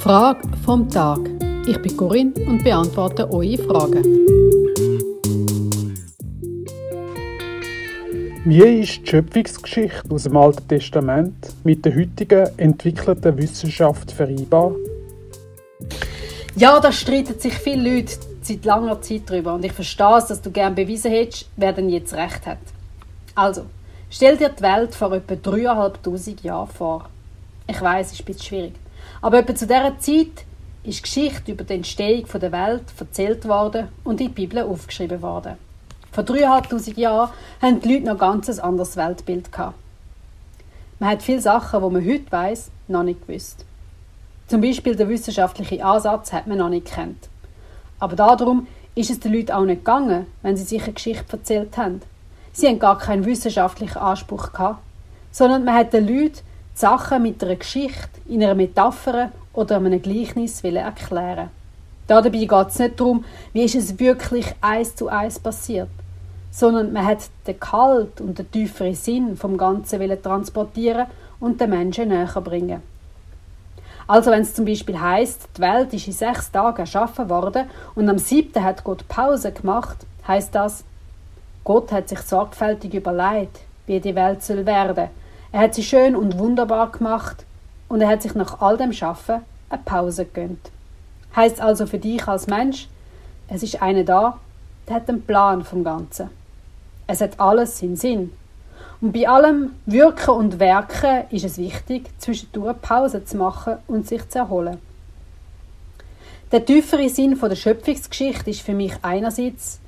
Frage vom Tag. Ich bin Corinne und beantworte eure Fragen. Wie ist die Schöpfungsgeschichte aus dem Alten Testament mit der heutigen entwickelten Wissenschaft vereinbar? Ja, da streiten sich viele Leute seit langer Zeit drüber und ich verstehe es, dass du gerne bewiesen hättest, wer denn jetzt recht hat. Also, stell dir die Welt vor etwa 3'500 Jahren vor. Ich weiß, es ist ein bisschen schwierig. Aber etwa zu dieser Zeit ist Geschichte über die Entstehung der Welt erzählt worden und in die Bibel aufgeschrieben worden. Vor 3'500 Jahren hatten die Leute noch ganz ein anderes Weltbild. Gehabt. Man hat viele Sachen, die man heute weiß, noch nicht gewusst. Zum Beispiel der wissenschaftliche Ansatz hat man noch nicht kennt. Aber darum ist es den Leuten auch nicht gegangen, wenn sie sich eine Geschichte erzählt haben. Sie haben gar keinen wissenschaftlichen Anspruch gehabt, sondern man hat den Leuten die Sachen mit einer Geschichte, in einer Metapher oder einem Gleichnis erklären. Dabei geht es nicht darum, wie ist es wirklich eins zu eins passiert, sondern man hat den kalt und den tieferen Sinn vom Ganzen transportieren und den Menschen näher bringen. Also wenn es zum Beispiel heißt, die Welt ist in sechs Tagen erschaffen worden und am siebten hat Gott Pause gemacht, heißt das, Gott hat sich sorgfältig überlegt, wie die Welt soll werden. Er hat sie schön und wunderbar gemacht und er hat sich nach all dem Schaffen eine Pause gegönnt. Heißt also für dich als Mensch, es ist einer da, der hat einen Plan vom Ganzen. Es hat alles seinen Sinn. Und bei allem Wirken und Werken ist es wichtig, zwischendurch Pause zu machen und sich zu erholen. Der tiefere Sinn der Schöpfungsgeschichte ist für mich einerseits,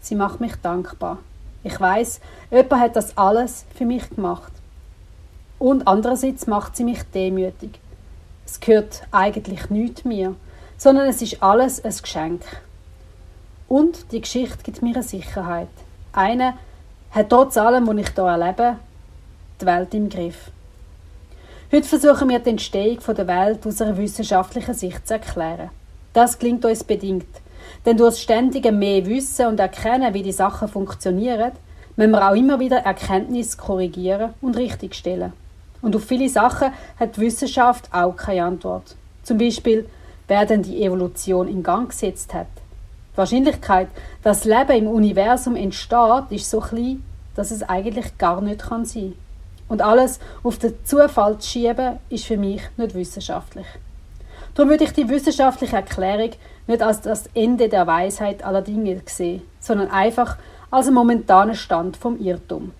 sie macht mich dankbar. Ich weiß, jemand hat das alles für mich gemacht. Und andererseits macht sie mich demütig. Es gehört eigentlich nichts mir, sondern es ist alles ein Geschenk. Und die Geschichte gibt mir eine Sicherheit. Eine, hat trotz allem, was ich hier erlebe, die Welt im Griff. Heute versuchen wir die Entstehung der Welt aus einer wissenschaftlichen Sicht zu erklären. Das klingt uns bedingt, denn durch das ständige mehr Wissen und Erkennen, wie die Sachen funktionieren, müssen wir auch immer wieder Erkenntnis korrigieren und richtigstellen. Und auf viele Sachen hat die Wissenschaft auch keine Antwort. Zum Beispiel, wer denn die Evolution in Gang gesetzt hat. Die Wahrscheinlichkeit, dass Leben im Universum entsteht, ist so klein, dass es eigentlich gar nicht kann sein Und alles auf den Zufall zu schieben, ist für mich nicht wissenschaftlich. Darum würde ich die wissenschaftliche Erklärung nicht als das Ende der Weisheit aller Dinge sehen, sondern einfach als einen momentanen Stand vom Irrtum.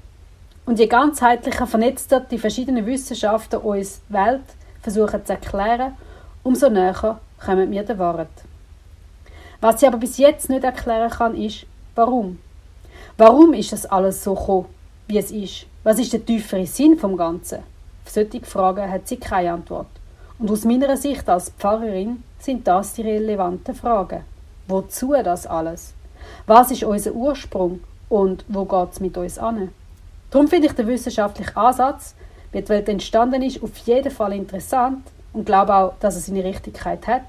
Und je ganzheitlicher vernetzter die verschiedenen Wissenschaften uns Welt versuchen zu erklären, umso näher kommen wir der Wahrheit. Was sie aber bis jetzt nicht erklären kann, ist, warum. Warum ist das alles so gekommen, wie es ist? Was ist der tiefere Sinn vom Ganzen? Auf solche Fragen hat sie keine Antwort. Und aus meiner Sicht als Pfarrerin sind das die relevanten Fragen. Wozu das alles? Was ist unser Ursprung und wo geht es mit uns an? Darum finde ich den wissenschaftlichen Ansatz, wie die Welt entstanden ist, auf jeden Fall interessant und glaube auch, dass er seine Richtigkeit hat.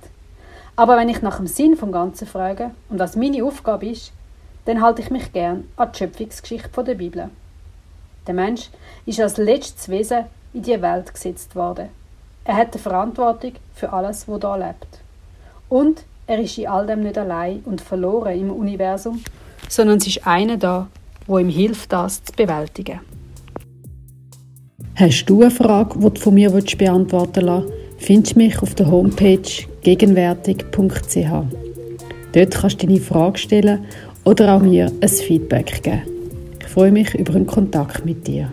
Aber wenn ich nach dem Sinn vom Ganzen frage und das meine Aufgabe ist, dann halte ich mich gern an die Schöpfungsgeschichte der Bibel. Der Mensch ist als letztes Wesen in die Welt gesetzt worden. Er hat die Verantwortung für alles, was da lebt. Und er ist in all dem nicht allein und verloren im Universum, sondern es ist einer da, wo ihm hilft, das zu bewältigen. Hast du eine Frage, die du von mir beantworten willst, findest du mich auf der Homepage gegenwärtig.ch. Dort kannst du deine Frage stellen oder auch mir ein Feedback geben. Ich freue mich über einen Kontakt mit dir.